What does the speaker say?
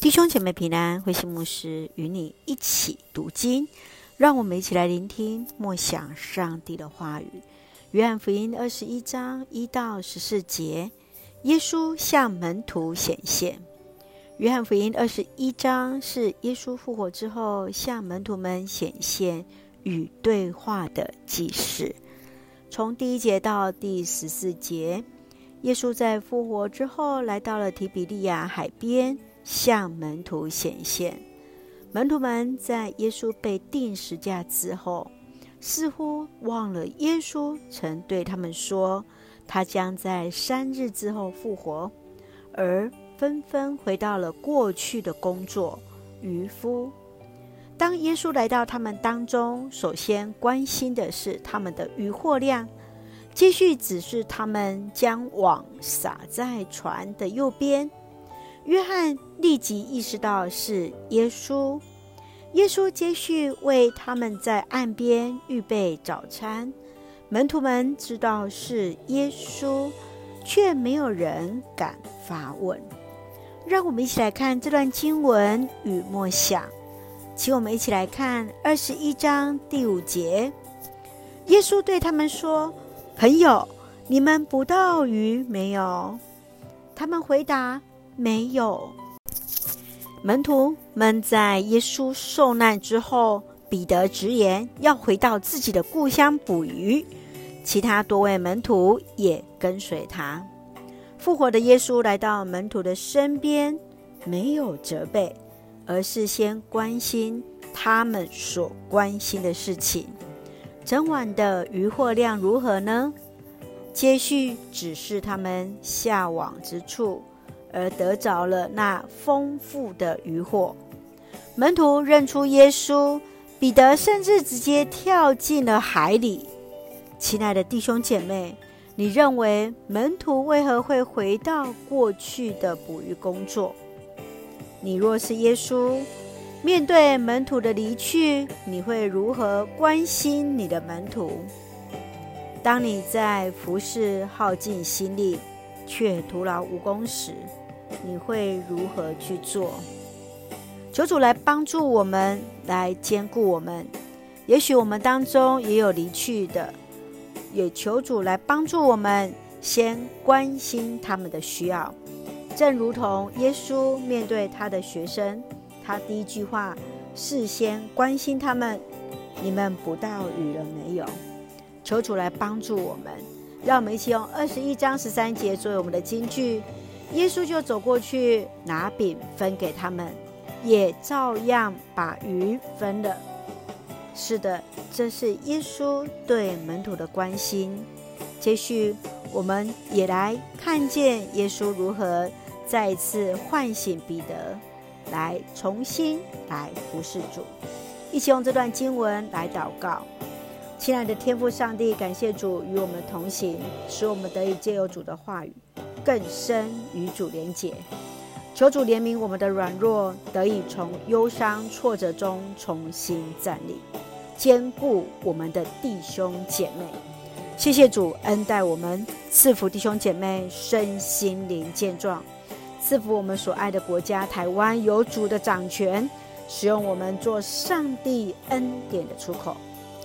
弟兄姐妹平安，慧馨牧师与你一起读经，让我们一起来聆听默想上帝的话语。约翰福音二十一章一到十四节，耶稣向门徒显现。约翰福音二十一章是耶稣复活之后向门徒们显现与对话的记事。从第一节到第十四节，耶稣在复活之后来到了提比利亚海边。向门徒显现，门徒们在耶稣被钉十架之后，似乎忘了耶稣曾对他们说，他将在三日之后复活，而纷纷回到了过去的工作渔夫。当耶稣来到他们当中，首先关心的是他们的渔获量，继续指示他们将网撒在船的右边。约翰立即意识到是耶稣，耶稣接续为他们在岸边预备早餐。门徒们知道是耶稣，却没有人敢发问。让我们一起来看这段经文与默想，请我们一起来看二十一章第五节。耶稣对他们说：“朋友，你们捕到鱼没有？”他们回答。没有。门徒们在耶稣受难之后，彼得直言要回到自己的故乡捕鱼，其他多位门徒也跟随他。复活的耶稣来到门徒的身边，没有责备，而是先关心他们所关心的事情。整晚的渔获量如何呢？接续指示他们下网之处。而得着了那丰富的渔获，门徒认出耶稣，彼得甚至直接跳进了海里。亲爱的弟兄姐妹，你认为门徒为何会回到过去的捕鱼工作？你若是耶稣，面对门徒的离去，你会如何关心你的门徒？当你在服侍耗尽心力，却徒劳无功时，你会如何去做？求主来帮助我们，来兼顾我们。也许我们当中也有离去的，也求主来帮助我们，先关心他们的需要。正如同耶稣面对他的学生，他第一句话事先关心他们：你们不到雨了没有？求主来帮助我们，让我们一起用二十一章十三节作为我们的金句。耶稣就走过去，拿饼分给他们，也照样把鱼分了。是的，这是耶稣对门徒的关心。接续，我们也来看见耶稣如何再一次唤醒彼得，来重新来服侍主。一起用这段经文来祷告。亲爱的天父上帝，感谢主与我们同行，使我们得以借由主的话语。更深与主连结，求主怜悯我们的软弱，得以从忧伤挫折中重新站立，坚固我们的弟兄姐妹。谢谢主恩待我们，赐福弟兄姐妹身心灵健壮，赐福我们所爱的国家台湾有主的掌权，使用我们做上帝恩典的出口。